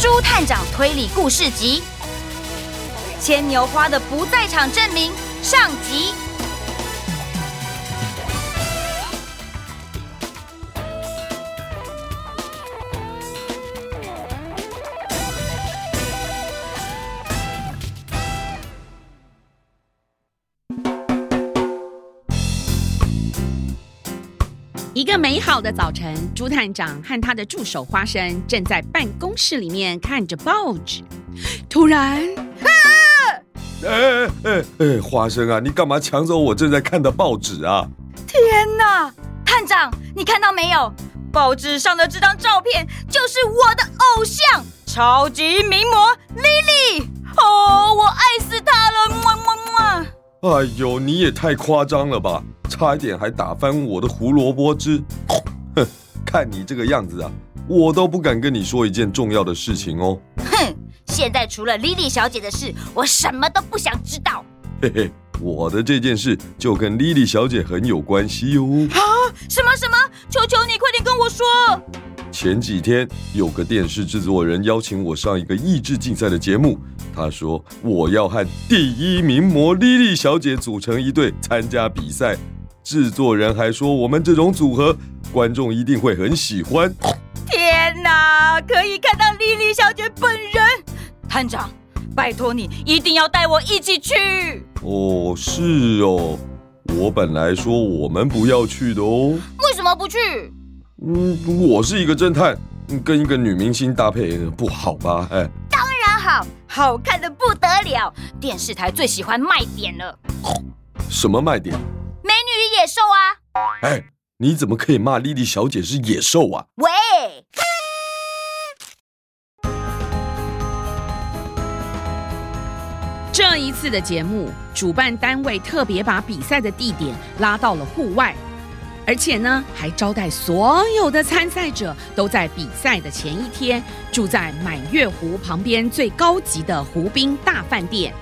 朱探长推理故事集《牵牛花的不在场证明》上集。一个美好的早晨，朱探长和他的助手花生正在办公室里面看着报纸。突然，哎哎哎哎，花生啊，你干嘛抢走我正在看的报纸啊？天哪，探长，你看到没有？报纸上的这张照片就是我的偶像，超级名模莉莉。哦，我爱。哎呦，你也太夸张了吧！差一点还打翻我的胡萝卜汁。哼，看你这个样子啊，我都不敢跟你说一件重要的事情哦。哼，现在除了莉莉小姐的事，我什么都不想知道。嘿嘿，我的这件事就跟莉莉小姐很有关系哟。啊，什么什么？求求你快点跟我说。前几天有个电视制作人邀请我上一个益智竞赛的节目。他说：“我要和第一名模莉莉小姐组成一队参加比赛。”制作人还说：“我们这种组合，观众一定会很喜欢。”天哪，可以看到莉莉小姐本人！探长，拜托你一定要带我一起去。哦，是哦，我本来说我们不要去的哦。为什么不去？嗯，我是一个侦探，跟一个女明星搭配不好吧？哎。当然好，好看的不得了，电视台最喜欢卖点了。什么卖点？美女与野兽啊！哎，你怎么可以骂莉莉小姐是野兽啊？喂！这一次的节目，主办单位特别把比赛的地点拉到了户外。而且呢，还招待所有的参赛者都在比赛的前一天住在满月湖旁边最高级的湖滨大饭店。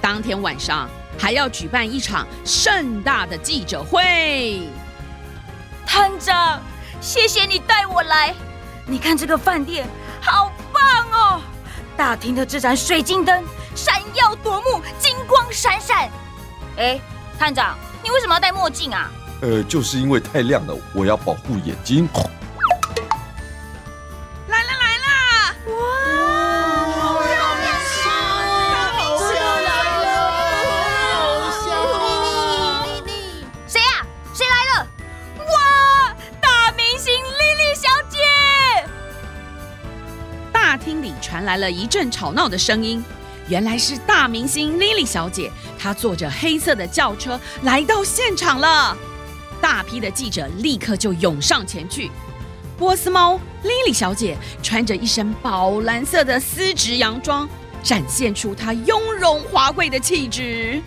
当天晚上还要举办一场盛大的记者会。探长，谢谢你带我来。你看这个饭店好棒哦！大厅的这盏水晶灯闪耀夺目，金光闪闪。哎，探长，你为什么要戴墨镜啊？呃，就是因为太亮了，我要保护眼睛。来了来了！哇，好漂亮！大明星来了！偶像莉莉，谁呀？谁来了？哇，大明星莉莉小姐！大厅里传来了一阵吵闹的声音，原来是大明星莉莉小姐，她坐着黑色的轿车来到现场了。大批的记者立刻就涌上前去。波斯猫莉莉小姐穿着一身宝蓝色的丝质洋装，展现出她雍容华贵的气质。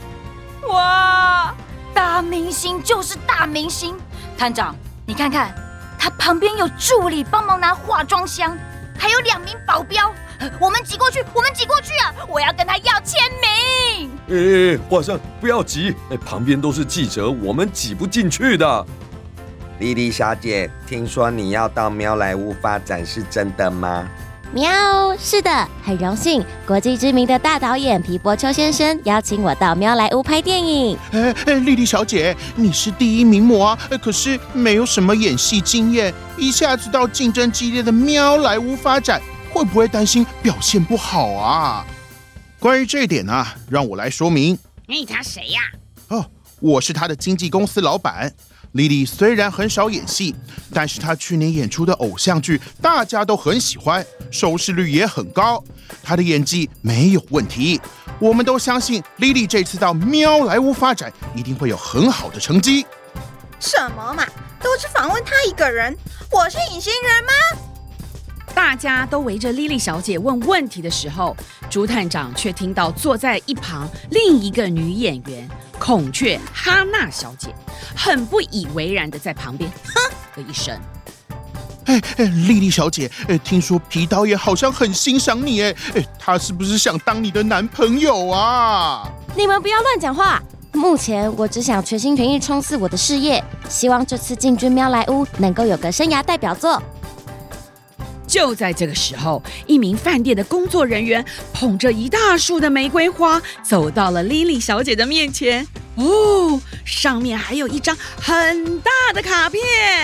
哇，大明星就是大明星！探长，你看看，她旁边有助理帮忙拿化妆箱，还有两名保镖。我们挤过去，我们挤过去啊！我要跟他要签名。哎哎，花生，不要急，哎，旁边都是记者，我们挤不进去的。莉莉小姐，听说你要到喵莱屋发展，是真的吗？喵，是的，很荣幸，国际知名的大导演皮波丘先生邀请我到喵莱坞拍电影。哎哎，莉莉小姐，你是第一名模啊，可是没有什么演戏经验，一下子到竞争激烈的喵莱屋发展。会不会担心表现不好啊？关于这一点呢，让我来说明。你他谁呀？哦，我是他的经纪公司老板。莉莉虽然很少演戏，但是她去年演出的偶像剧大家都很喜欢，收视率也很高。她的演技没有问题，我们都相信莉莉这次到喵莱坞发展一定会有很好的成绩。什么嘛，都是访问她一个人，我是隐形人吗？大家都围着莉莉小姐问问题的时候，朱探长却听到坐在一旁另一个女演员孔雀哈娜小姐很不以为然的在旁边 哼的一声。哎哎，莉莉小姐，哎，听说皮导演好像很欣赏你，哎哎，他是不是想当你的男朋友啊？你们不要乱讲话。目前我只想全心全意冲刺我的事业，希望这次进军喵莱坞能够有个生涯代表作。就在这个时候，一名饭店的工作人员捧着一大束的玫瑰花，走到了莉莉小姐的面前。哦，上面还有一张很大的卡片。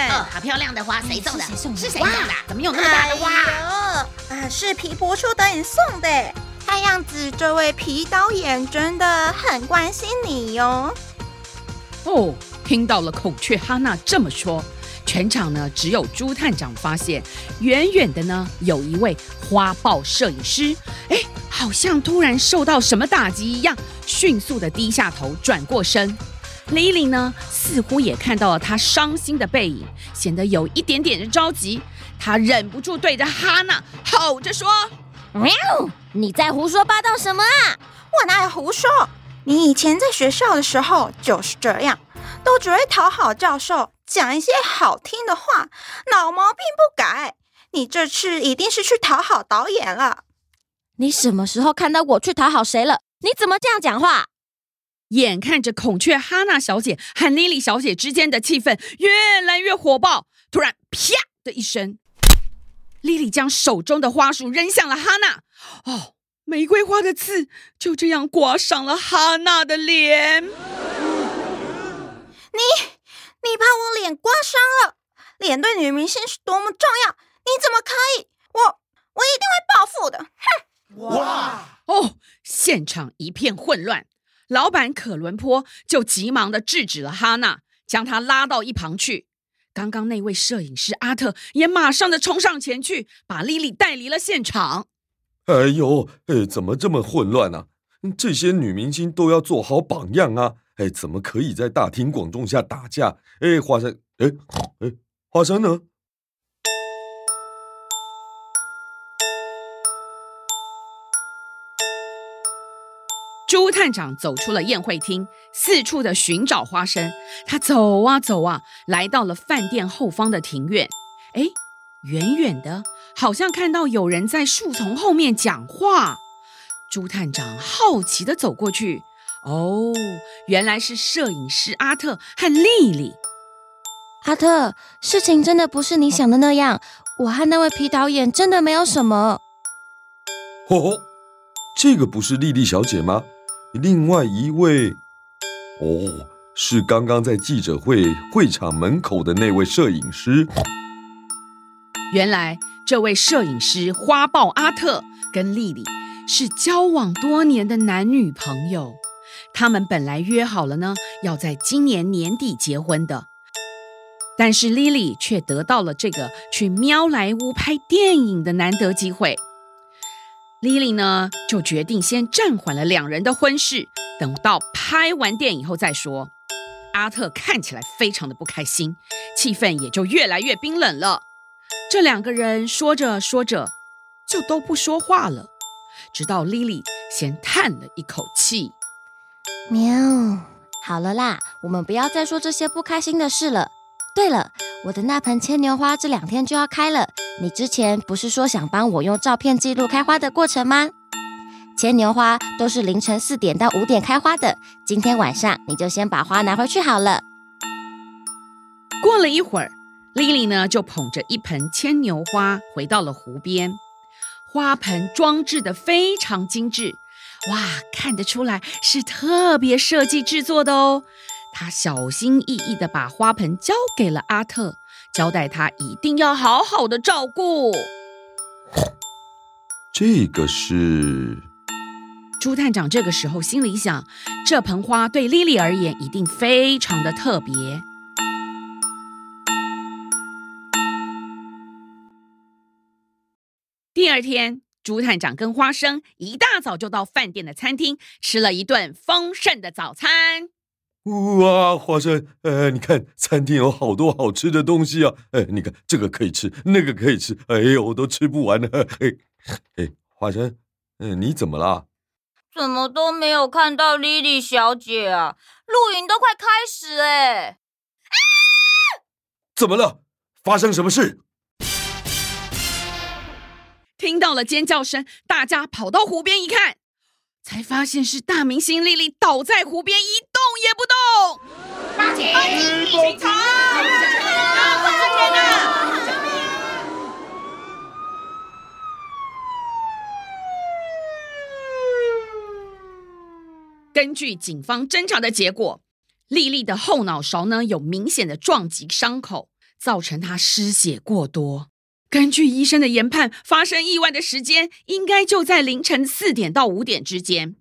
哦，好漂亮的花，谁送的？是谁送的？是谁送的？怎么有那么大的花？啊、哎，是皮博丘导演送的。看样子，这位皮导演真的很关心你哟。哦，听到了孔雀哈娜这么说。全场呢，只有朱探长发现，远远的呢，有一位花豹摄影师，哎，好像突然受到什么打击一样，迅速的低下头，转过身。Lily 呢，似乎也看到了他伤心的背影，显得有一点点的着急。他忍不住对着哈娜吼着说：“喵，你在胡说八道什么啊？我哪有胡说？你以前在学校的时候就是这样，都只会讨好教授。”讲一些好听的话，老毛病不改。你这次一定是去讨好导演了。你什么时候看到我去讨好谁了？你怎么这样讲话？眼看着孔雀哈娜小姐和莉莉小姐之间的气氛越来越火爆，突然啪的一声，莉莉将手中的花束扔向了哈娜。哦，玫瑰花的刺就这样刮上了哈娜的脸。你。你把我脸刮伤了，脸对女明星是多么重要，你怎么可以？我我一定会报复的！哼！哇哦，现场一片混乱，老板可伦坡就急忙的制止了哈娜，将她拉到一旁去。刚刚那位摄影师阿特也马上的冲上前去，把莉莉带离了现场。哎呦，哎，怎么这么混乱呢？这些女明星都要做好榜样啊！哎，怎么可以在大庭广众下打架？哎，花生，哎，哎，花生呢？朱探长走出了宴会厅，四处的寻找花生。他走啊走啊，来到了饭店后方的庭院。哎，远远的，好像看到有人在树丛后面讲话。朱探长好奇的走过去。哦，原来是摄影师阿特和丽丽。阿特，事情真的不是你想的那样，我和那位皮导演真的没有什么。哦，这个不是丽丽小姐吗？另外一位，哦，是刚刚在记者会会场门口的那位摄影师。原来这位摄影师花豹阿特跟丽丽是交往多年的男女朋友。他们本来约好了呢，要在今年年底结婚的，但是莉莉却得到了这个去喵莱坞拍电影的难得机会。莉莉呢，就决定先暂缓了两人的婚事，等到拍完电影后再说。阿特看起来非常的不开心，气氛也就越来越冰冷了。这两个人说着说着，就都不说话了，直到莉莉先叹了一口气。喵，好了啦，我们不要再说这些不开心的事了。对了，我的那盆牵牛花这两天就要开了，你之前不是说想帮我用照片记录开花的过程吗？牵牛花都是凌晨四点到五点开花的，今天晚上你就先把花拿回去好了。过了一会儿，莉莉呢就捧着一盆牵牛花回到了湖边，花盆装置的非常精致。哇，看得出来是特别设计制作的哦。他小心翼翼地把花盆交给了阿特，交代他一定要好好的照顾。这个是朱探长这个时候心里想：这盆花对莉莉而言一定非常的特别。第二天。猪探长跟花生一大早就到饭店的餐厅吃了一顿丰盛的早餐。哇，花生，呃，你看餐厅有好多好吃的东西啊！哎，你看这个可以吃，那个可以吃，哎呦，我都吃不完了。哎，哎，花生，嗯，你怎么了？怎么都没有看到莉莉小姐啊？露营都快开始哎！啊！怎么了？发生什么事？听到了尖叫声，大家跑到湖边一看，才发现是大明星丽丽倒在湖边一动也不动。报警！报警！警察！根据警方侦查的结果，丽丽的后脑勺呢有明显的撞击伤口，造成她失血过多。根据医生的研判，发生意外的时间应该就在凌晨四点到五点之间。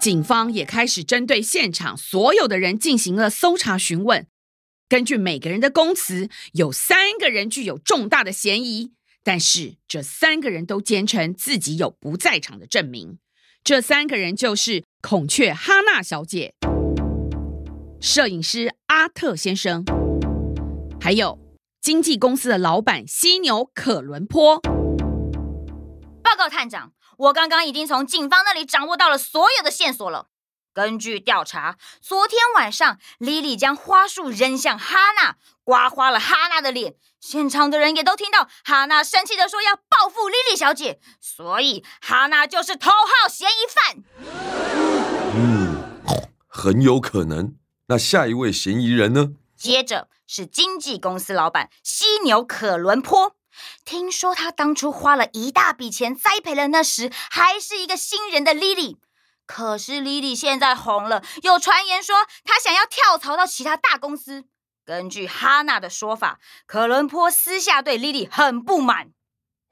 警方也开始针对现场所有的人进行了搜查询问。根据每个人的供词，有三个人具有重大的嫌疑，但是这三个人都坚称自己有不在场的证明。这三个人就是孔雀哈娜小姐、摄影师阿特先生，还有经纪公司的老板犀牛可伦坡。报告探长，我刚刚已经从警方那里掌握到了所有的线索了。根据调查，昨天晚上莉莉将花束扔向哈娜，刮花了哈娜的脸。现场的人也都听到哈娜生气的说要报复莉莉小姐，所以哈娜就是头号嫌疑犯。嗯，很有可能。那下一位嫌疑人呢？接着是经纪公司老板犀牛可伦坡。听说他当初花了一大笔钱栽培了那时还是一个新人的莉莉。可是莉莉现在红了，有传言说她想要跳槽到其他大公司。根据哈娜的说法，可伦坡私下对莉莉很不满。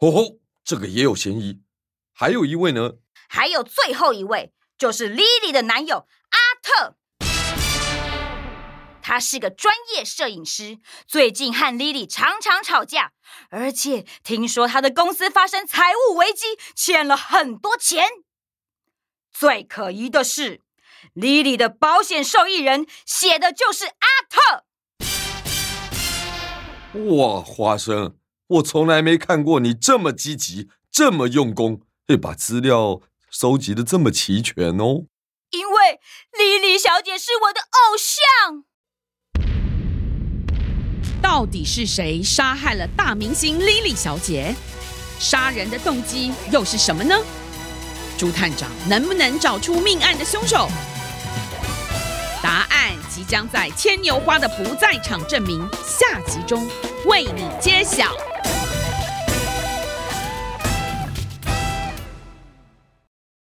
哦吼，这个也有嫌疑。还有一位呢？还有最后一位，就是莉莉的男友。他是个专业摄影师，最近和莉莉常常吵架，而且听说他的公司发生财务危机，欠了很多钱。最可疑的是，莉莉的保险受益人写的就是阿特。哇，花生，我从来没看过你这么积极，这么用功，会把资料收集的这么齐全哦。因为莉莉小姐是我的偶像。到底是谁杀害了大明星莉莉小姐？杀人的动机又是什么呢？朱探长能不能找出命案的凶手？答案即将在牵牛花的不在场证明下集中为你揭晓。